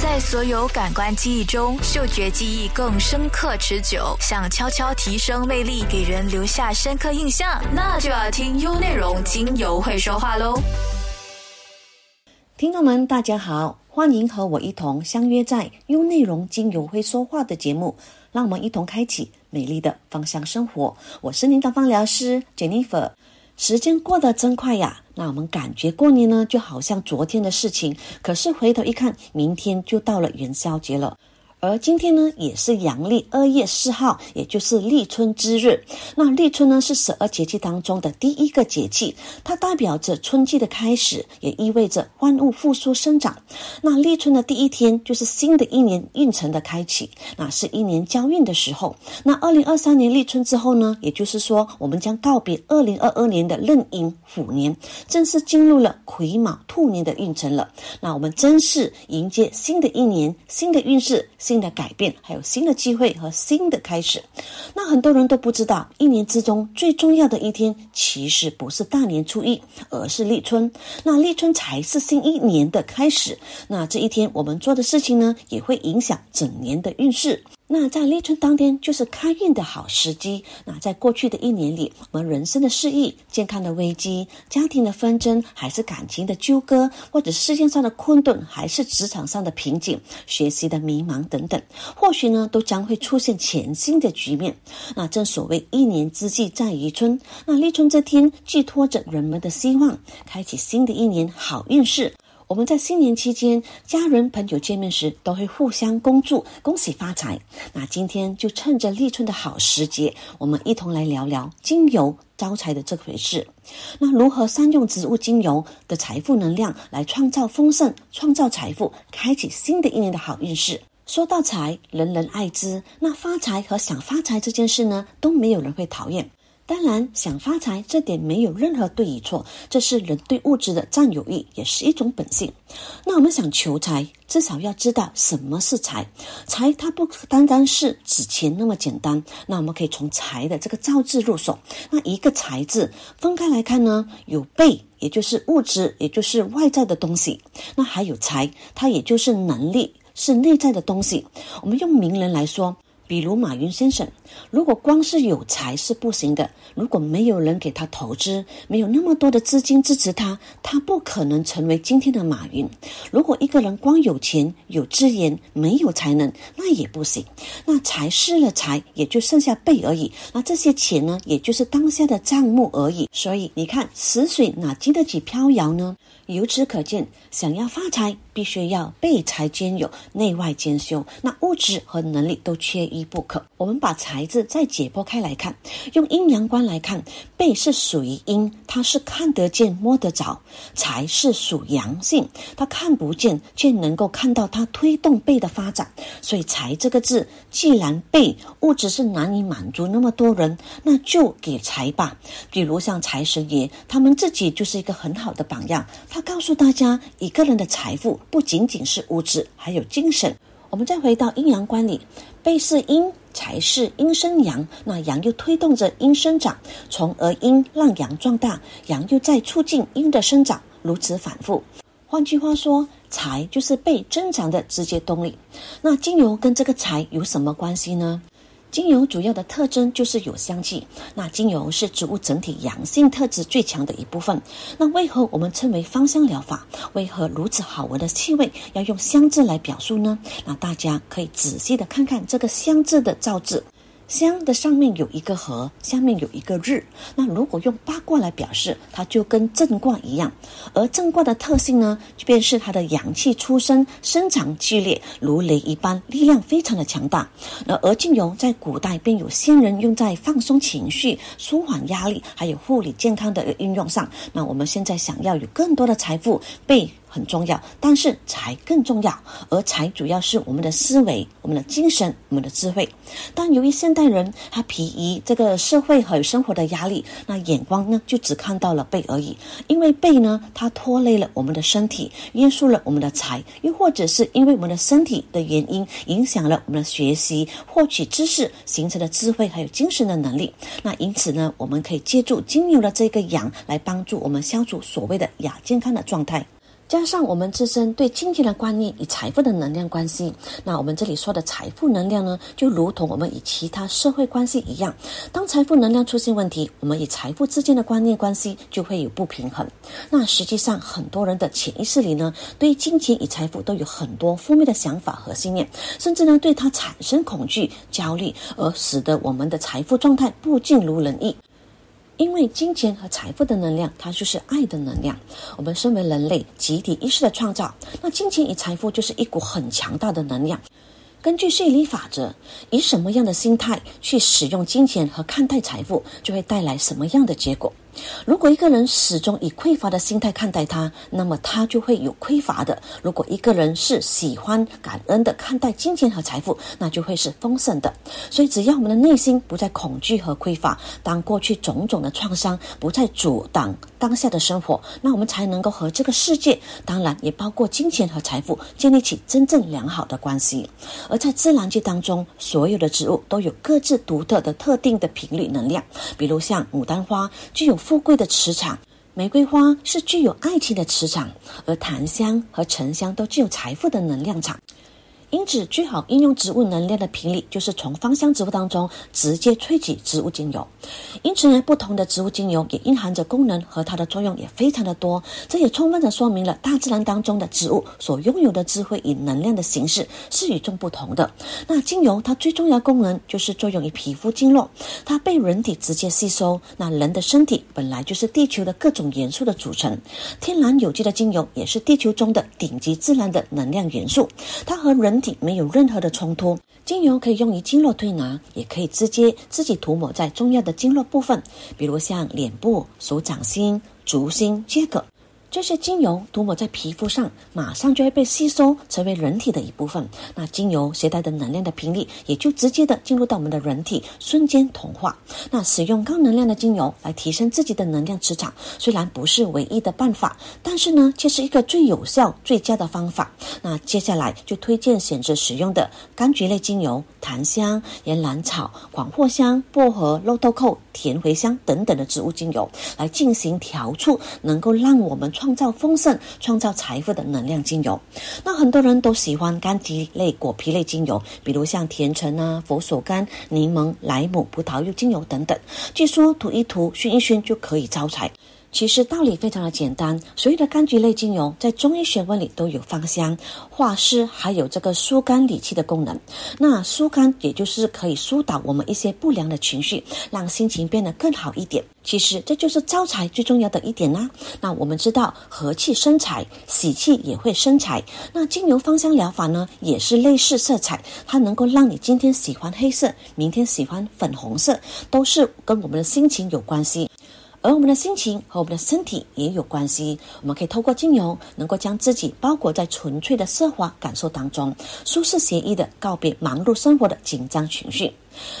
在所有感官记忆中，嗅觉记忆更深刻持久。想悄悄提升魅力，给人留下深刻印象，那就要听优内容精油会说话喽。听众们，大家好，欢迎和我一同相约在优内容精油会说话的节目，让我们一同开启美丽的芳香生活。我是您的芳疗师 Jennifer。时间过得真快呀！那我们感觉过年呢，就好像昨天的事情，可是回头一看，明天就到了元宵节了。而今天呢，也是阳历二月四号，也就是立春之日。那立春呢，是十二节气当中的第一个节气，它代表着春季的开始，也意味着万物复苏生长。那立春的第一天，就是新的一年运程的开启，那是一年交运的时候。那二零二三年立春之后呢，也就是说，我们将告别二零二二年的壬寅虎年，正式进入了癸卯兔年的运程了。那我们正式迎接新的一年，新的运势。新的改变，还有新的机会和新的开始。那很多人都不知道，一年之中最重要的一天，其实不是大年初一，而是立春。那立春才是新一年的开始。那这一天我们做的事情呢，也会影响整年的运势。那在立春当天就是开运的好时机。那在过去的一年里，我们人生的失意、健康的危机、家庭的纷争，还是感情的纠葛，或者事业上的困顿，还是职场上的瓶颈、学习的迷茫等等，或许呢，都将会出现全新的局面。那正所谓一年之计在于春，那立春这天寄托着人们的希望，开启新的一年好运势。我们在新年期间，家人朋友见面时都会互相恭祝、恭喜发财。那今天就趁着立春的好时节，我们一同来聊聊精油招财的这回事。那如何善用植物精油的财富能量来创造丰盛、创造财富，开启新的一年的好运势？说到财，人人爱之。那发财和想发财这件事呢，都没有人会讨厌。当然，想发财这点没有任何对与错，这是人对物质的占有欲，也是一种本性。那我们想求财，至少要知道什么是财。财它不单单是纸钱那么简单。那我们可以从财的这个造字入手。那一个财字分开来看呢，有贝，也就是物质，也就是外在的东西。那还有财，它也就是能力，是内在的东西。我们用名人来说。比如马云先生，如果光是有财是不行的，如果没有人给他投资，没有那么多的资金支持他，他不可能成为今天的马云。如果一个人光有钱有资源，没有才能，那也不行。那财失了财，也就剩下背而已。那这些钱呢，也就是当下的账目而已。所以你看，死水哪经得起飘摇呢？由此可见，想要发财，必须要背财兼有，内外兼修。那物质和能力都缺一一不可。我们把财字再解剖开来看，用阴阳观来看，背是属于阴，它是看得见、摸得着；财是属阳性，它看不见，却能够看到它推动背的发展。所以财这个字，既然背物质是难以满足那么多人，那就给财吧。比如像财神爷，他们自己就是一个很好的榜样。他告诉大家，一个人的财富不仅仅是物质，还有精神。我们再回到阴阳观里，背是阴，财是阴生阳，那阳又推动着阴生长，从而阴让阳壮大，阳又在促进阴的生长，如此反复。换句话说，财就是被增长的直接动力。那金牛跟这个财有什么关系呢？精油主要的特征就是有香气，那精油是植物整体阳性特质最强的一部分。那为何我们称为芳香疗法？为何如此好闻的气味要用香字来表述呢？那大家可以仔细的看看这个香字的造字。香的上面有一个和，下面有一个日。那如果用八卦来表示，它就跟正卦一样。而正卦的特性呢，便是它的阳气出生，生长剧烈，如雷一般，力量非常的强大。那而精油在古代便有先人用在放松情绪、舒缓压力，还有护理健康的运用上。那我们现在想要有更多的财富被。很重要，但是财更重要，而财主要是我们的思维、我们的精神、我们的智慧。但由于现代人他疲于这个社会和生活的压力，那眼光呢就只看到了背而已。因为背呢，它拖累了我们的身体，约束了我们的财，又或者是因为我们的身体的原因，影响了我们的学习、获取知识、形成的智慧还有精神的能力。那因此呢，我们可以借助精油的这个阳来帮助我们消除所谓的亚健康的状态。加上我们自身对金钱的观念与财富的能量关系，那我们这里说的财富能量呢，就如同我们与其他社会关系一样，当财富能量出现问题，我们与财富之间的观念关系就会有不平衡。那实际上，很多人的潜意识里呢，对金钱与财富都有很多负面的想法和信念，甚至呢，对它产生恐惧、焦虑，而使得我们的财富状态不尽如人意。因为金钱和财富的能量，它就是爱的能量。我们身为人类集体意识的创造，那金钱与财富就是一股很强大的能量。根据吸引力法则，以什么样的心态去使用金钱和看待财富，就会带来什么样的结果。如果一个人始终以匮乏的心态看待它，那么他就会有匮乏的；如果一个人是喜欢感恩的看待金钱和财富，那就会是丰盛的。所以，只要我们的内心不再恐惧和匮乏，当过去种种的创伤不再阻挡当下的生活，那我们才能够和这个世界，当然也包括金钱和财富，建立起真正良好的关系。而在自然界当中，所有的植物都有各自独特的特定的频率能量，比如像牡丹花具有。富贵的磁场，玫瑰花是具有爱情的磁场，而檀香和沉香都具有财富的能量场。因此，最好应用植物能量的频率，就是从芳香植物当中直接萃取植物精油。因此呢，不同的植物精油也蕴含着功能和它的作用也非常的多。这也充分的说明了大自然当中的植物所拥有的智慧与能量的形式是与众不同的。那精油它最重要功能就是作用于皮肤经络，它被人体直接吸收。那人的身体本来就是地球的各种元素的组成，天然有机的精油也是地球中的顶级自然的能量元素，它和人。体没有任何的冲突，精油可以用于经络推拿，也可以直接自己涂抹在重要的经络部分，比如像脸部、手掌心、足心皆可。这些精油涂抹在皮肤上，马上就会被吸收成为人体的一部分。那精油携带的能量的频率，也就直接的进入到我们的人体，瞬间同化。那使用高能量的精油来提升自己的能量磁场，虽然不是唯一的办法，但是呢，却是一个最有效、最佳的方法。那接下来就推荐选择使用的柑橘类精油、檀香、岩兰草、广藿香、薄荷、肉豆蔻、甜茴香等等的植物精油来进行调处，能够让我们。创造丰盛、创造财富的能量精油，那很多人都喜欢柑橘类、果皮类精油，比如像甜橙啊、佛手柑、柠檬、莱姆、葡萄柚精油等等。据说涂一涂、熏一熏就可以招财。其实道理非常的简单，所有的柑橘类精油在中医学问里都有芳香、化湿，还有这个疏肝理气的功能。那疏肝也就是可以疏导我们一些不良的情绪，让心情变得更好一点。其实这就是招财最重要的一点啦。那我们知道和气生财，喜气也会生财。那精油芳香疗法呢，也是类似色彩，它能够让你今天喜欢黑色，明天喜欢粉红色，都是跟我们的心情有关系。而我们的心情和我们的身体也有关系。我们可以透过精油，能够将自己包裹在纯粹的奢华感受当中，舒适惬意的告别忙碌生活的紧张情绪。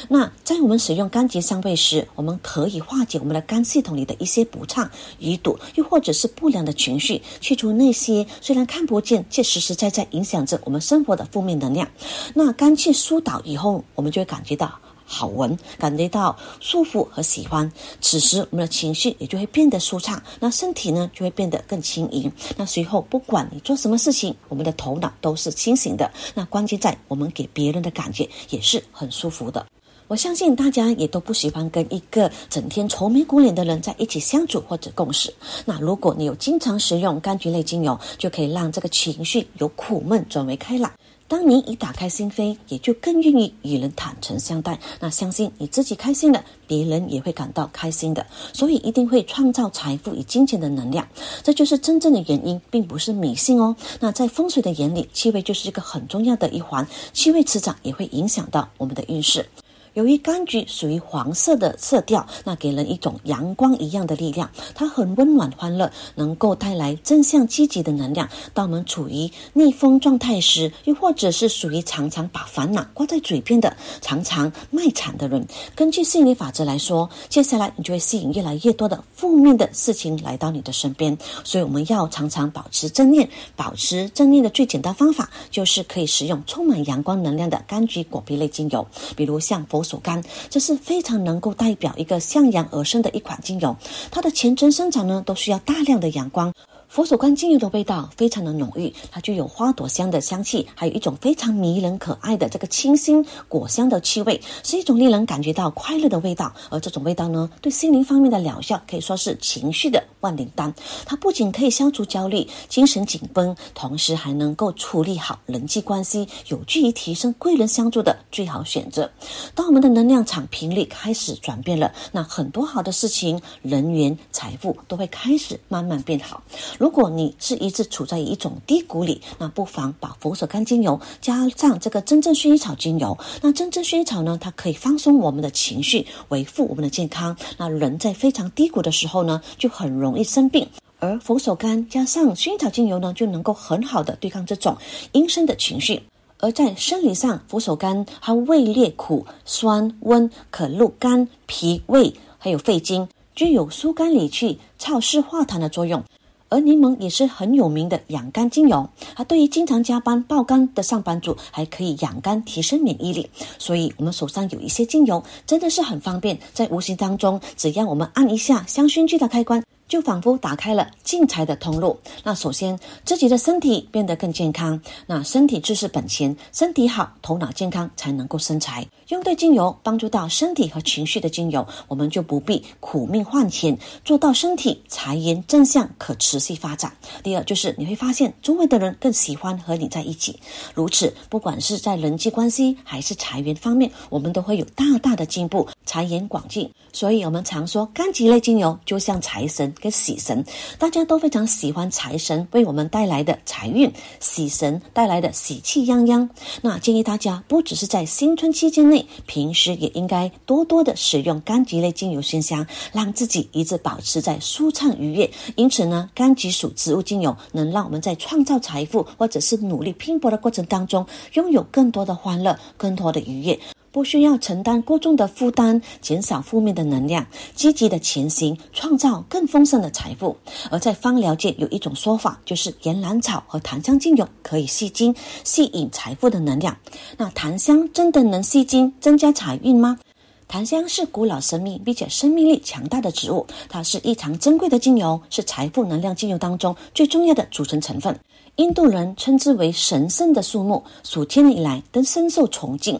那在我们使用柑橘香味时，我们可以化解我们的肝系统里的一些不畅、淤堵，又或者是不良的情绪，去除那些虽然看不见却实实在在影响着我们生活的负面能量。那肝气疏导以后，我们就会感觉到。好闻，感觉到舒服和喜欢，此时我们的情绪也就会变得舒畅，那身体呢就会变得更轻盈。那随后不管你做什么事情，我们的头脑都是清醒的。那关键在我们给别人的感觉也是很舒服的。我相信大家也都不喜欢跟一个整天愁眉苦脸的人在一起相处或者共事。那如果你有经常使用柑橘类精油，就可以让这个情绪由苦闷转为开朗。当你一打开心扉，也就更愿意与人坦诚相待。那相信你自己开心了，别人也会感到开心的。所以一定会创造财富与金钱的能量，这就是真正的原因，并不是迷信哦。那在风水的眼里，气味就是一个很重要的一环，气味磁场也会影响到我们的运势。由于柑橘属于黄色的色调，那给人一种阳光一样的力量，它很温暖欢乐，能够带来正向积极的能量。当我们处于逆风状态时，又或者是属于常常把烦恼挂在嘴边的、常常卖惨的人，根据吸引力法则来说，接下来你就会吸引越来越多的负面的事情来到你的身边。所以我们要常常保持正念，保持正念的最简单方法就是可以使用充满阳光能量的柑橘果皮类精油，比如像佛。手干，这是非常能够代表一个向阳而生的一款精油。它的前程生长呢，都需要大量的阳光。佛手柑精油的味道非常的浓郁，它具有花朵香的香气，还有一种非常迷人可爱的这个清新果香的气味，是一种令人感觉到快乐的味道。而这种味道呢，对心灵方面的疗效可以说是情绪的万灵丹。它不仅可以消除焦虑、精神紧绷，同时还能够处理好人际关系，有助于提升贵人相助的最好选择。当我们的能量场频率开始转变了，那很多好的事情、人缘、财富都会开始慢慢变好。如果你是一直处在一种低谷里，那不妨把佛手柑精油加上这个真正薰衣草精油。那真正薰衣草呢，它可以放松我们的情绪，维护我们的健康。那人在非常低谷的时候呢，就很容易生病。而佛手柑加上薰衣草精油呢，就能够很好的对抗这种阴森的情绪。而在生理上，佛手柑它味烈苦、酸、温，可入肝、脾、胃，还有肺经，具有疏肝理气、燥湿化痰的作用。而柠檬也是很有名的养肝精油，而对于经常加班爆肝的上班族，还可以养肝提升免疫力。所以，我们手上有一些精油，真的是很方便，在无形当中，只要我们按一下香薰机的开关。就仿佛打开了进财的通路。那首先，自己的身体变得更健康。那身体就是本钱，身体好，头脑健康才能够生财。用对精油，帮助到身体和情绪的精油，我们就不必苦命换钱，做到身体财源正向可持续发展。第二，就是你会发现周围的人更喜欢和你在一起。如此，不管是在人际关系还是财源方面，我们都会有大大的进步，财源广进。所以，我们常说柑橘类精油就像财神。跟喜神，大家都非常喜欢财神为我们带来的财运，喜神带来的喜气洋洋。那建议大家不只是在新春期间内，平时也应该多多的使用柑橘类精油熏香，让自己一直保持在舒畅愉悦。因此呢，柑橘属植物精油能让我们在创造财富或者是努力拼搏的过程当中，拥有更多的欢乐，更多的愉悦。不需要承担过重的负担，减少负面的能量，积极的前行，创造更丰盛的财富。而在芳疗界有一种说法，就是岩兰草和檀香精油可以吸金，吸引财富的能量。那檀香真的能吸金，增加财运吗？檀香是古老神秘并且生命力强大的植物，它是异常珍贵的精油，是财富能量精油当中最重要的组成成分。印度人称之为神圣的树木，数千年以来都深受崇敬。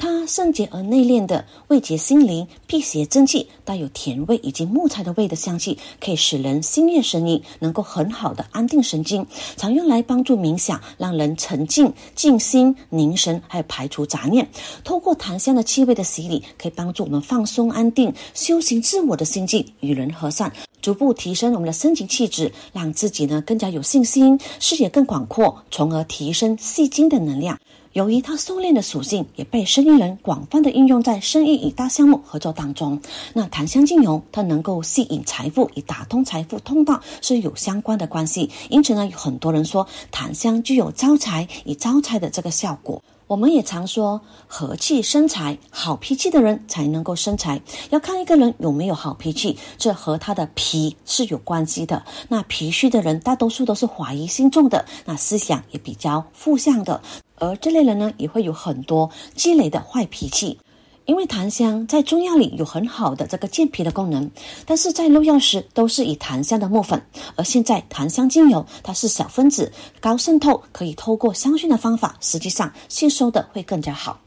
它圣洁而内敛的味觉心灵、辟邪正气，带有甜味以及木材的味的香气，可以使人心悦神怡，能够很好的安定神经。常用来帮助冥想，让人沉静、静心、凝神，还有排除杂念。透过檀香的气味的洗礼，可以帮助我们放松、安定、修行自我的心境，与人和善，逐步提升我们的身情气质，让自己呢更加有信心，视野更广阔，从而提升细精的能量。由于它收敛的属性，也被生意人广泛的应用在生意与大项目合作当中。那檀香精油，它能够吸引财富，与打通财富通道是有相关的关系。因此呢，有很多人说檀香具有招财与招财的这个效果。我们也常说和气生财，好脾气的人才能够生财。要看一个人有没有好脾气，这和他的脾是有关系的。那脾虚的人，大多数都是怀疑心重的，那思想也比较负向的。而这类人呢，也会有很多积累的坏脾气。因为檀香在中药里有很好的这个健脾的功能，但是在入药时都是以檀香的木粉，而现在檀香精油它是小分子、高渗透，可以透过香薰的方法，实际上吸收的会更加好。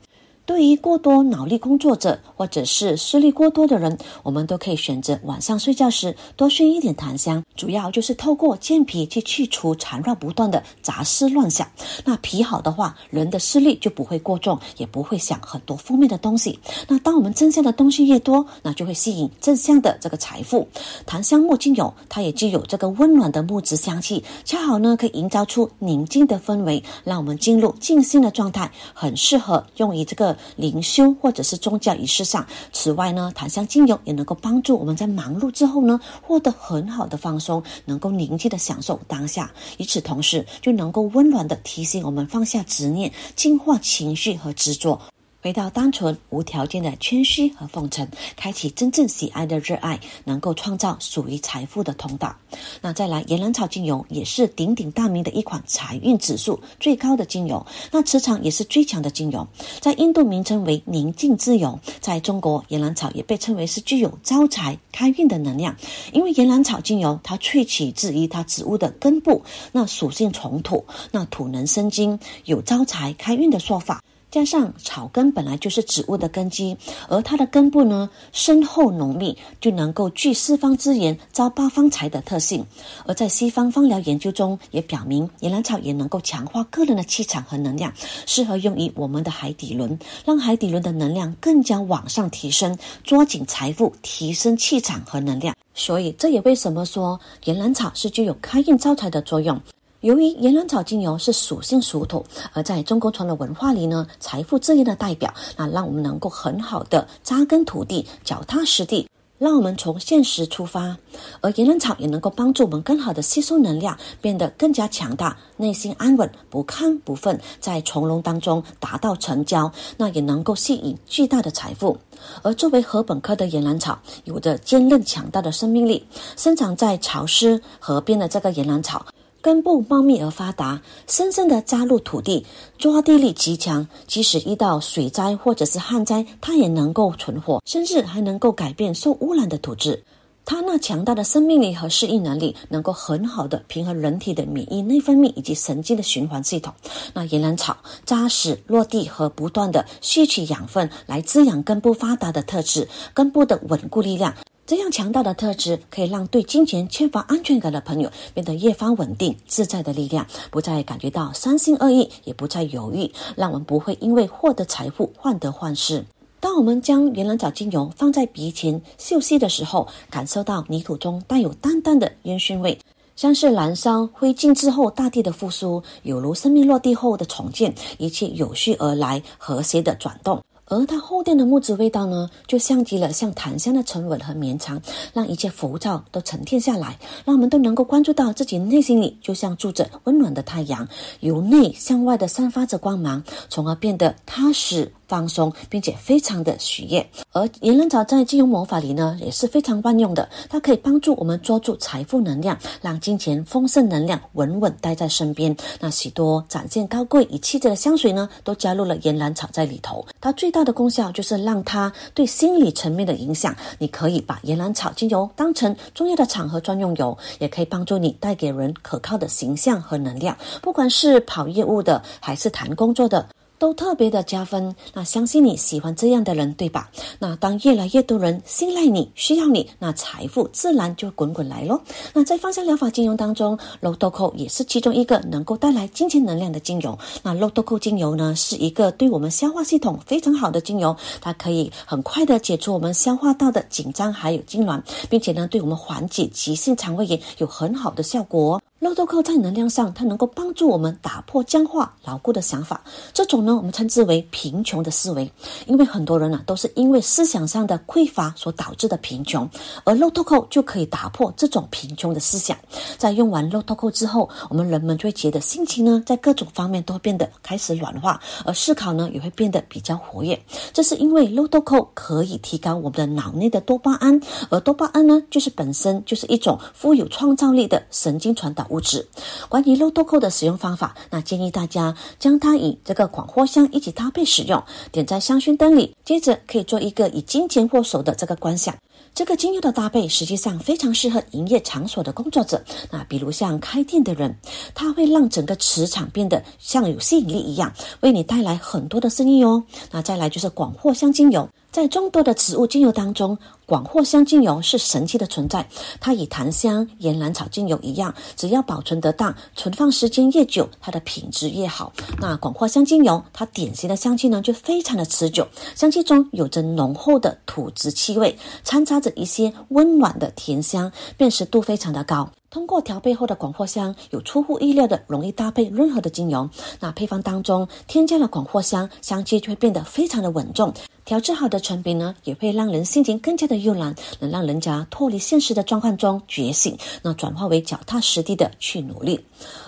对于过多脑力工作者或者是视力过多的人，我们都可以选择晚上睡觉时多熏一点檀香，主要就是透过健脾去去除缠绕不断的杂思乱想。那脾好的话，人的视力就不会过重，也不会想很多负面的东西。那当我们正向的东西越多，那就会吸引正向的这个财富。檀香木精油它也具有这个温暖的木质香气，恰好呢可以营造出宁静的氛围，让我们进入静心的状态，很适合用于这个。灵修或者是宗教仪式上。此外呢，檀香精油也能够帮助我们在忙碌之后呢，获得很好的放松，能够宁静的享受当下。与此同时，就能够温暖的提醒我们放下执念，净化情绪和执着。回到单纯无条件的谦虚和奉承，开启真正喜爱的热爱，能够创造属于财富的通道。那再来，岩兰草精油也是鼎鼎大名的一款财运指数最高的精油，那磁场也是最强的精油。在印度名称为宁静之油，在中国岩兰草也被称为是具有招财开运的能量，因为岩兰草精油它萃取自于它植物的根部，那属性从土，那土能生金，有招财开运的说法。加上草根本来就是植物的根基，而它的根部呢深厚浓密，就能够聚四方之言、招八方财的特性。而在西方芳疗研究中也表明，野兰草也能够强化个人的气场和能量，适合用于我们的海底轮，让海底轮的能量更加往上提升，抓紧财富，提升气场和能量。所以这也为什么说岩兰草是具有开运招财的作用。由于岩兰草精油是属性属土，而在中国传统文化里呢，财富自由的代表，那让我们能够很好的扎根土地，脚踏实地，让我们从现实出发。而岩兰草也能够帮助我们更好的吸收能量，变得更加强大，内心安稳，不亢不愤，在从容当中达到成交，那也能够吸引巨大的财富。而作为禾本科的岩兰草，有着坚韧强大的生命力，生长在潮湿河边的这个岩兰草。根部茂密而发达，深深的扎入土地，抓地力极强。即使遇到水灾或者是旱灾，它也能够存活，甚至还能够改变受污染的土质。它那强大的生命力和适应能力，能够很好的平衡人体的免疫、内分泌以及神经的循环系统。那岩兰草扎实落地和不断的吸取养分，来滋养根部发达的特质，根部的稳固力量。这样强大的特质，可以让对金钱缺乏安全感的朋友变得越发稳定自在的力量，不再感觉到三心二意，也不再犹豫，让我们不会因为获得财富患得患失。当我们将元兰藻精油放在鼻前嗅吸的时候，感受到泥土中带有淡淡的烟熏味，像是燃烧灰烬之后大地的复苏，有如生命落地后的重建，一切有序而来，和谐的转动。而它后殿的木质味道呢，就像极了像檀香的沉稳和绵长，让一切浮躁都沉淀下来，让我们都能够关注到自己内心里就像住着温暖的太阳，由内向外的散发着光芒，从而变得踏实。放松，并且非常的喜悦。而岩兰草在金融魔法里呢，也是非常万用的。它可以帮助我们捉住财富能量，让金钱丰盛能量稳稳待在身边。那许多展现高贵与气质的香水呢，都加入了岩兰草在里头。它最大的功效就是让它对心理层面的影响。你可以把岩兰草精油当成重要的场合专用油，也可以帮助你带给人可靠的形象和能量。不管是跑业务的，还是谈工作的。都特别的加分，那相信你喜欢这样的人，对吧？那当越来越多人信赖你、需要你，那财富自然就滚滚来喽。那在芳香疗法精油当中，肉豆蔻也是其中一个能够带来金钱能量的精油。那肉豆蔻精油呢，是一个对我们消化系统非常好的精油，它可以很快的解除我们消化道的紧张还有痉挛，并且呢，对我们缓解急性肠胃炎有很好的效果。肉豆蔻在能量上，它能够帮助我们打破僵化、牢固的想法。这种呢，我们称之为贫穷的思维，因为很多人呢，都是因为思想上的匮乏所导致的贫穷，而肉豆蔻就可以打破这种贫穷的思想。在用完肉豆蔻之后，我们人们就会觉得心情呢，在各种方面都变得开始软化，而思考呢，也会变得比较活跃。这是因为肉豆蔻可以提高我们的脑内的多巴胺，而多巴胺呢，就是本身就是一种富有创造力的神经传导。物质，关于肉豆蔻的使用方法，那建议大家将它与这个广藿香一起搭配使用，点在香薰灯里，接着可以做一个以金钱握手的这个观想。这个精油的搭配实际上非常适合营业场所的工作者，那比如像开店的人，它会让整个磁场变得像有吸引力一样，为你带来很多的生意哦。那再来就是广藿香精油。在众多的植物精油当中，广藿香精油是神奇的存在。它与檀香、岩兰草精油一样，只要保存得当，存放时间越久，它的品质越好。那广藿香精油，它典型的香气呢，就非常的持久，香气中有着浓厚的土质气味，掺杂着一些温暖的甜香，辨识度非常的高。通过调配后的广藿香，有出乎意料的容易搭配任何的精油。那配方当中添加了广藿香，香气就会变得非常的稳重。调制好的成品呢，也会让人心情更加的悠然，能让人家脱离现实的状况中觉醒，那转化为脚踏实地的去努力。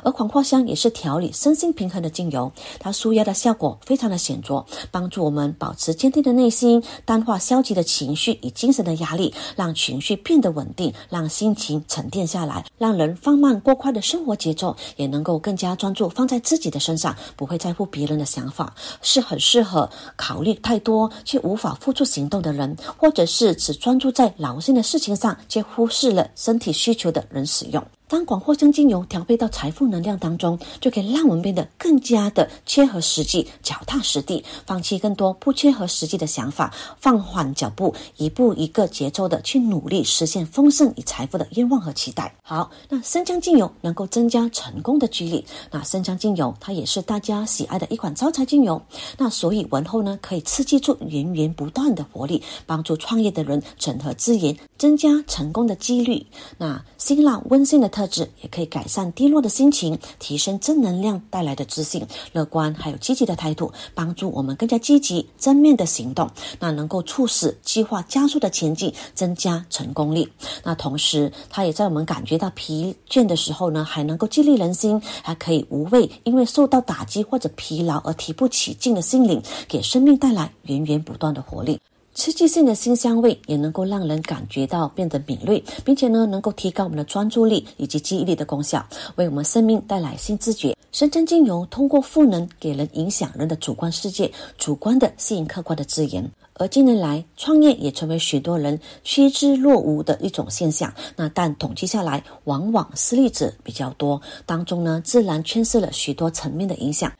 而广藿香也是调理身心平衡的精油，它舒压的效果非常的显著，帮助我们保持坚定的内心，淡化消极的情绪与精神的压力，让情绪变得稳定，让心情沉淀下来，让人放慢过快的生活节奏，也能够更加专注放在自己的身上，不会在乎别人的想法，是很适合考虑太多。却无法付出行动的人，或者是只专注在劳心的事情上，却忽视了身体需求的人使用。当广藿香精油调配到财富能量当中，就可以让我们变得更加的切合实际、脚踏实地，放弃更多不切合实际的想法，放缓脚步，一步一个节奏的去努力实现丰盛与财富的愿望和期待。好，那生姜精油能够增加成功的几率。那生姜精油它也是大家喜爱的一款招财精油。那所以闻后呢，可以刺激出源源不断的活力，帮助创业的人整合资源，增加成功的几率。那辛辣温馨的。特质也可以改善低落的心情，提升正能量带来的自信、乐观，还有积极的态度，帮助我们更加积极正面的行动。那能够促使计划加速的前进，增加成功力。那同时，它也在我们感觉到疲倦的时候呢，还能够激励人心，还可以无畏因为受到打击或者疲劳而提不起劲的心灵，给生命带来源源不断的活力。刺激性的新香味也能够让人感觉到变得敏锐，并且呢，能够提高我们的专注力以及记忆力的功效，为我们生命带来新知觉。生姜精油通过赋能给人影响人的主观世界，主观的吸引客观的资源。而近年来，创业也成为许多人趋之若鹜的一种现象。那但统计下来，往往失利者比较多，当中呢，自然牵涉了许多层面的影响。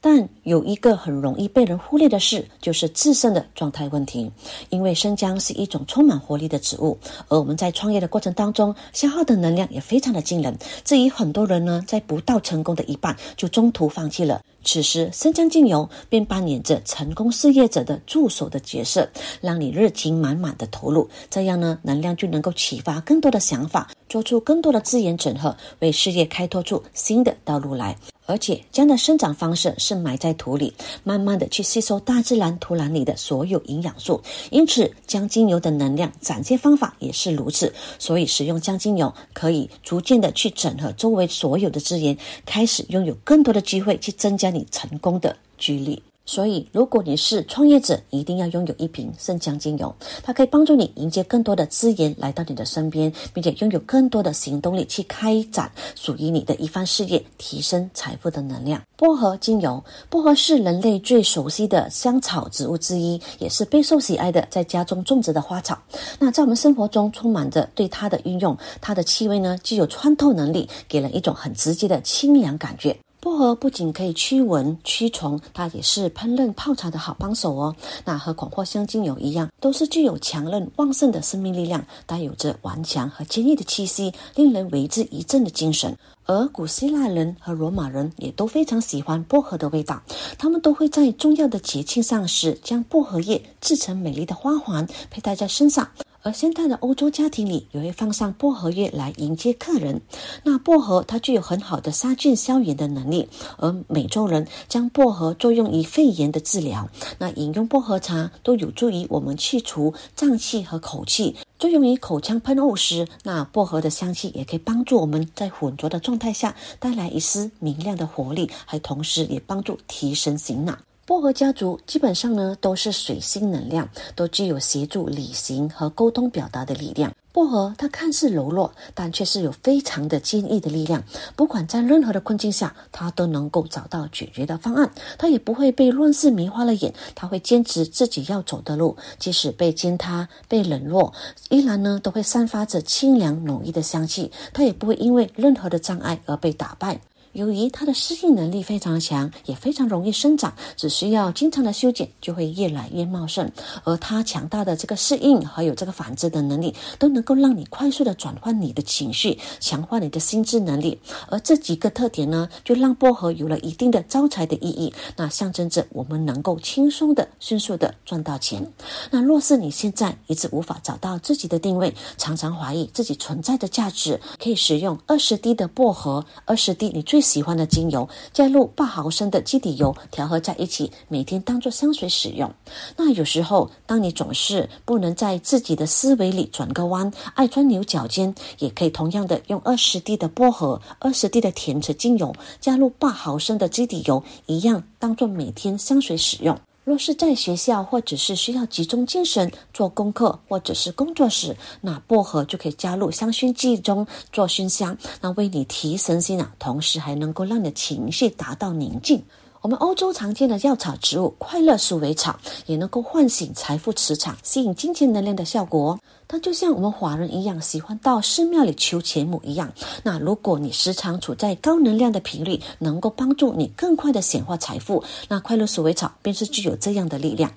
但有一个很容易被人忽略的事，就是自身的状态问题。因为生姜是一种充满活力的植物，而我们在创业的过程当中消耗的能量也非常的惊人。至于很多人呢，在不到成功的一半就中途放弃了。此时，生姜精油便扮演着成功事业者的助手的角色，让你热情满满的投入，这样呢，能量就能够启发更多的想法，做出更多的资源整合，为事业开拓出新的道路来。而且，姜的生长方式是埋在土里，慢慢的去吸收大自然土壤里的所有营养素。因此，姜精油的能量展现方法也是如此。所以，使用姜精油可以逐渐的去整合周围所有的资源，开始拥有更多的机会去增加你成功的几率。所以，如果你是创业者，一定要拥有一瓶生姜精油，它可以帮助你迎接更多的资源来到你的身边，并且拥有更多的行动力去开展属于你的一番事业，提升财富的能量。薄荷精油，薄荷是人类最熟悉的香草植物之一，也是备受喜爱的在家中种植的花草。那在我们生活中充满着对它的运用，它的气味呢具有穿透能力，给人一种很直接的清凉感觉。薄荷不仅可以驱蚊驱虫，它也是烹饪泡茶的好帮手哦。那和广藿香精油一样，都是具有强韧旺盛的生命力量，带有着顽强和坚毅的气息，令人为之一振的精神。而古希腊人和罗马人也都非常喜欢薄荷的味道，他们都会在重要的节庆上时将薄荷叶制成美丽的花环，佩戴在身上。而现代的欧洲家庭里也会放上薄荷叶来迎接客人。那薄荷它具有很好的杀菌消炎的能力，而美洲人将薄荷作用于肺炎的治疗。那饮用薄荷茶都有助于我们去除胀气和口气。作用于口腔喷雾时，那薄荷的香气也可以帮助我们在浑浊的状态下带来一丝明亮的活力，还同时也帮助提神醒脑。薄荷家族基本上呢都是水星能量，都具有协助理行和沟通表达的力量。薄荷它看似柔弱，但却是有非常的坚毅的力量。不管在任何的困境下，它都能够找到解决的方案。它也不会被乱世迷花了眼，它会坚持自己要走的路，即使被践踏、被冷落，依然呢都会散发着清凉浓郁的香气。它也不会因为任何的障碍而被打败。由于它的适应能力非常强，也非常容易生长，只需要经常的修剪，就会越来越茂盛。而它强大的这个适应，还有这个繁殖的能力，都能够让你快速的转换你的情绪，强化你的心智能力。而这几个特点呢，就让薄荷有了一定的招财的意义，那象征着我们能够轻松的、迅速的赚到钱。那若是你现在一直无法找到自己的定位，常常怀疑自己存在的价值，可以使用二十滴的薄荷，二十滴你最最喜欢的精油，加入八毫升的基底油，调和在一起，每天当做香水使用。那有时候，当你总是不能在自己的思维里转个弯，爱钻牛角尖，也可以同样的用二十滴的薄荷、二十滴的甜橙精油，加入八毫升的基底油，一样当做每天香水使用。若是在学校或者是需要集中精神做功课或者是工作时，那薄荷就可以加入香薰剂中做熏香，那为你提神醒脑，同时还能够让你的情绪达到宁静。我们欧洲常见的药草植物快乐鼠尾草也能够唤醒财富磁场、吸引金钱能量的效果。它就像我们华人一样，喜欢到寺庙里求钱母一样。那如果你时常处在高能量的频率，能够帮助你更快的显化财富，那快乐鼠尾草便是具有这样的力量。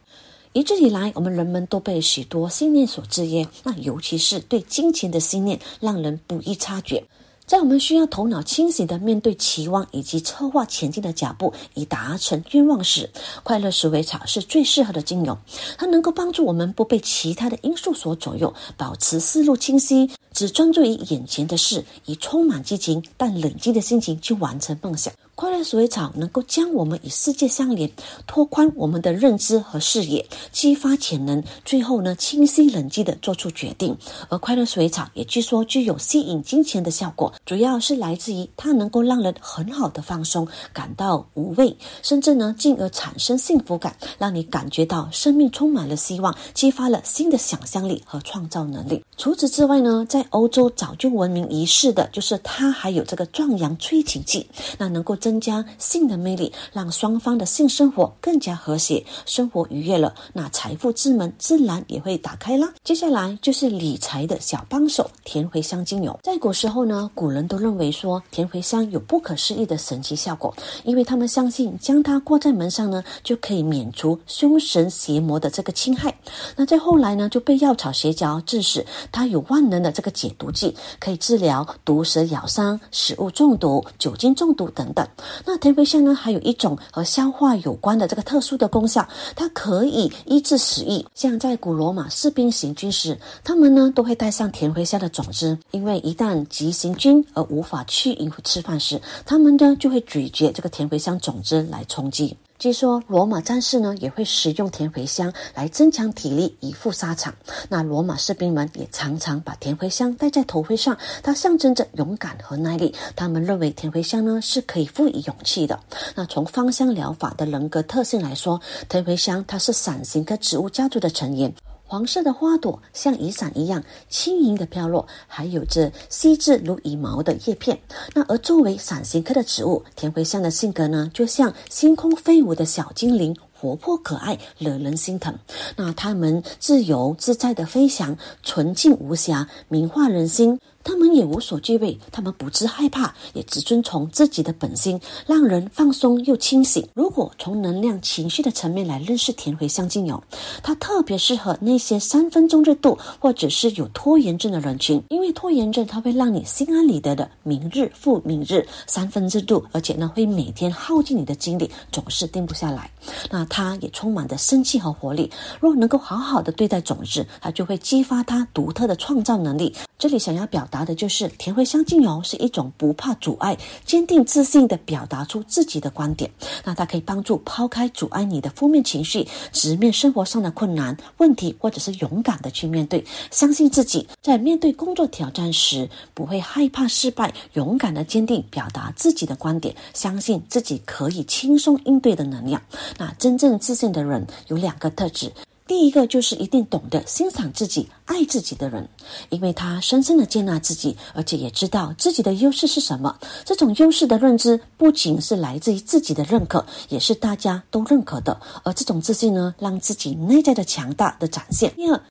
一直以来，我们人们都被许多信念所制约，那尤其是对金钱的信念，让人不易察觉。在我们需要头脑清醒的面对期望以及策划前进的脚步，以达成愿望时，快乐鼠尾草是最适合的精油。它能够帮助我们不被其他的因素所左右，保持思路清晰，只专注于眼前的事，以充满激情但冷静的心情去完成梦想。快乐鼠尾草能够将我们与世界相连，拓宽我们的认知和视野，激发潜能，最后呢，清晰冷静的做出决定。而快乐鼠尾草也据说具有吸引金钱的效果，主要是来自于它能够让人很好的放松，感到无畏，甚至呢，进而产生幸福感，让你感觉到生命充满了希望，激发了新的想象力和创造能力。除此之外呢，在欧洲早就闻名于世的就是它还有这个壮阳催情剂，那能够。增加性的魅力，让双方的性生活更加和谐，生活愉悦了，那财富之门自然也会打开啦。接下来就是理财的小帮手——甜茴香精油。在古时候呢，古人都认为说甜茴香有不可思议的神奇效果，因为他们相信将它挂在门上呢，就可以免除凶神邪魔的这个侵害。那在后来呢，就被药草学家证实，它有万能的这个解毒剂，可以治疗毒蛇咬伤、食物中毒、酒精中毒等等。那甜茴香呢，还有一种和消化有关的这个特殊的功效，它可以医治食欲。像在古罗马士兵行军时，他们呢都会带上甜茴香的种子，因为一旦急行军而无法去营吃饭时，他们呢就会咀嚼这个甜茴香种子来充饥。据说罗马战士呢也会使用甜茴香来增强体力，以赴沙场。那罗马士兵们也常常把甜茴香戴在头盔上，它象征着勇敢和耐力。他们认为甜茴香呢是可以赋予勇气的。那从芳香疗法的人格特性来说，甜茴香它是伞形科植物家族的成员。黄色的花朵像雨伞一样轻盈的飘落，还有着细致如羽毛的叶片。那而作为伞形科的植物，田茴香的性格呢，就像星空飞舞的小精灵，活泼可爱，惹人心疼。那它们自由自在的飞翔，纯净无瑕，名画人心。他们也无所惧畏，他们不知害怕，也只遵从自己的本心，让人放松又清醒。如果从能量、情绪的层面来认识甜茴香精油，它特别适合那些三分钟热度或者是有拖延症的人群，因为拖延症它会让你心安理得的明日复明日，三分热度，而且呢会每天耗尽你的精力，总是定不下来。那它也充满着生气和活力。若能够好好的对待种子，它就会激发它独特的创造能力。这里想要表达的就是甜茴香精油是一种不怕阻碍、坚定自信的表达出自己的观点。那它可以帮助抛开阻碍你的负面情绪，直面生活上的困难问题，或者是勇敢的去面对。相信自己，在面对工作挑战时不会害怕失败，勇敢的坚定表达自己的观点，相信自己可以轻松应对的能量。那真正自信的人有两个特质。第一个就是一定懂得欣赏自己、爱自己的人，因为他深深的接纳自己，而且也知道自己的优势是什么。这种优势的认知不仅是来自于自己的认可，也是大家都认可的。而这种自信呢，让自己内在的强大的展现。第二，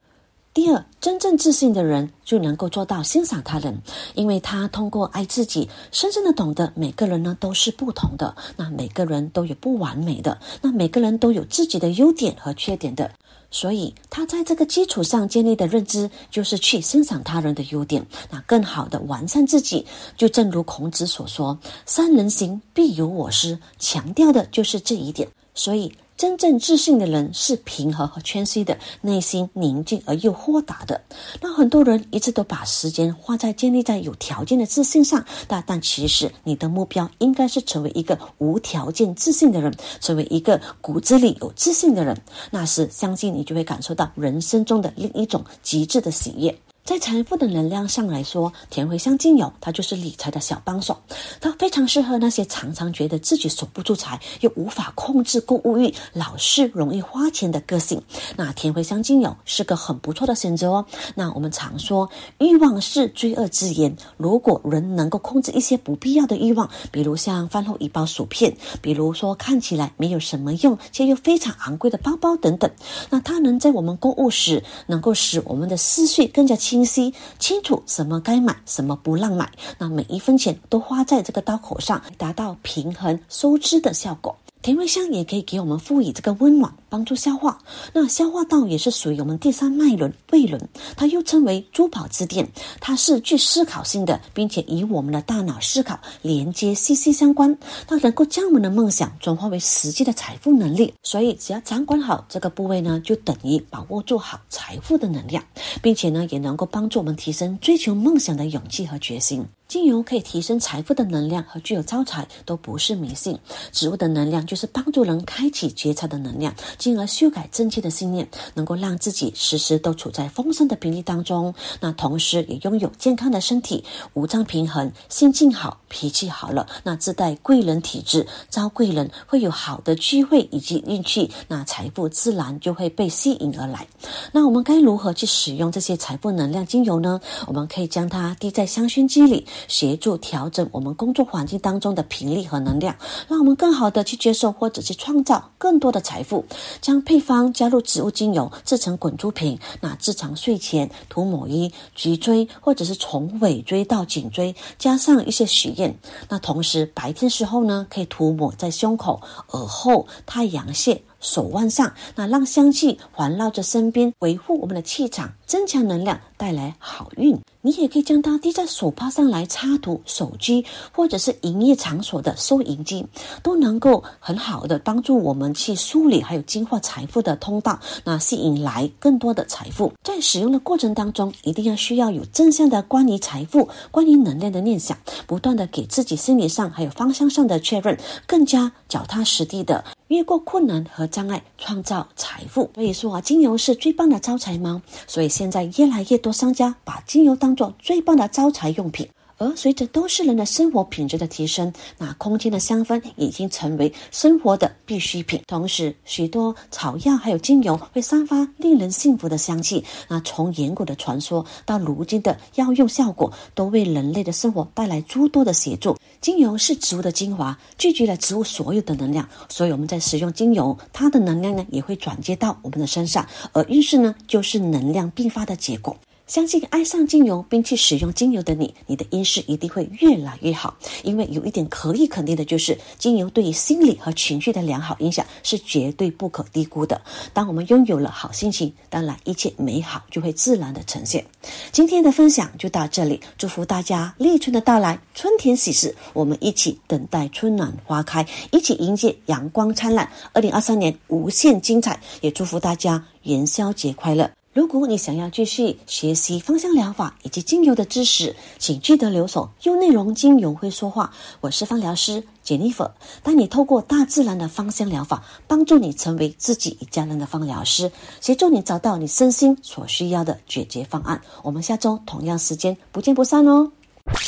第二，真正自信的人就能够做到欣赏他人，因为他通过爱自己，深深的懂得每个人呢都是不同的，那每个人都有不完美的，那每个人都有自己的优点和缺点的。所以，他在这个基础上建立的认知，就是去欣赏他人的优点，那更好的完善自己。就正如孔子所说：“三人行，必有我师。”强调的就是这一点。所以。真正自信的人是平和和谦虚的，内心宁静而又豁达的。那很多人一直都把时间花在建立在有条件的自信上，但但其实你的目标应该是成为一个无条件自信的人，成为一个骨子里有自信的人。那时，相信你就会感受到人生中的另一种极致的喜悦。在财富的能量上来说，甜茴香精油它就是理财的小帮手，它非常适合那些常常觉得自己守不住财，又无法控制购物欲，老是容易花钱的个性。那甜茴香精油是个很不错的选择哦。那我们常说，欲望是罪恶之源。如果人能够控制一些不必要的欲望，比如像饭后一包薯片，比如说看起来没有什么用却又非常昂贵的包包等等，那它能在我们购物时，能够使我们的思绪更加清。清晰清楚什么该买，什么不让买，那每一分钱都花在这个刀口上，达到平衡收支的效果。甜味香也可以给我们赋予这个温暖，帮助消化。那消化道也是属于我们第三脉轮胃轮，它又称为珠宝之殿，它是具思考性的，并且与我们的大脑思考连接息息相关。它能够将我们的梦想转化为实际的财富能力。所以，只要掌管好这个部位呢，就等于把握住好财富的能量，并且呢，也能够帮助我们提升追求梦想的勇气和决心。精油可以提升财富的能量和具有招财，都不是迷信。植物的能量就是帮助人开启觉察的能量，进而修改正确的信念，能够让自己时时都处在丰盛的频率当中。那同时也拥有健康的身体，五脏平衡，心境好，脾气好了，那自带贵人体质，招贵人会有好的机会以及运气，那财富自然就会被吸引而来。那我们该如何去使用这些财富能量精油呢？我们可以将它滴在香薰机里。协助调整我们工作环境当中的频率和能量，让我们更好的去接受或者去创造更多的财富。将配方加入植物精油制成滚珠瓶，那日常睡前涂抹于脊椎，或者是从尾椎到颈椎，加上一些许愿。那同时白天时候呢，可以涂抹在胸口、耳后、太阳穴。手腕上，那让香气环绕着身边，维护我们的气场，增强能量，带来好运。你也可以将它滴在手帕上来插图手机，或者是营业场所的收银机，都能够很好的帮助我们去梳理还有净化财富的通道，那吸引来更多的财富。在使用的过程当中，一定要需要有正向的关于财富、关于能量的念想，不断的给自己心理上还有方向上的确认，更加脚踏实地的。越过困难和障碍，创造财富。所以说啊，精油是最棒的招财猫。所以现现在越来越多商家把精油当做最棒的招财用品。而随着都市人的生活品质的提升，那空间的香氛已经成为生活的必需品。同时，许多草药还有精油会散发令人幸福的香气。那从远古的传说到如今的药用效果，都为人类的生活带来诸多的协助。精油是植物的精华，聚集了植物所有的能量，所以我们在使用精油，它的能量呢也会转接到我们的身上，而运势呢就是能量并发的结果。相信爱上精油并去使用精油的你，你的运势一定会越来越好。因为有一点可以肯定的就是，精油对于心理和情绪的良好影响是绝对不可低估的。当我们拥有了好心情，当然一切美好就会自然的呈现。今天的分享就到这里，祝福大家立春的到来，春天喜事，我们一起等待春暖花开，一起迎接阳光灿烂。二零二三年无限精彩，也祝福大家元宵节快乐。如果你想要继续学习芳香疗法以及精油的知识，请记得留守。用内容精油会说话，我是芳疗师 Jennifer，带你透过大自然的芳香疗法，帮助你成为自己一家人的芳疗师，协助你找到你身心所需要的解决方案。我们下周同样时间不见不散哦！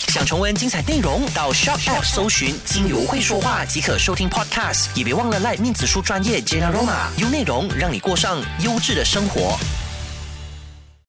想重温精彩内容，到 Shop App 搜寻“精油会说话”即可收听 Podcast，也别忘了赖面子书专业 Jenaroma，用内容让你过上优质的生活。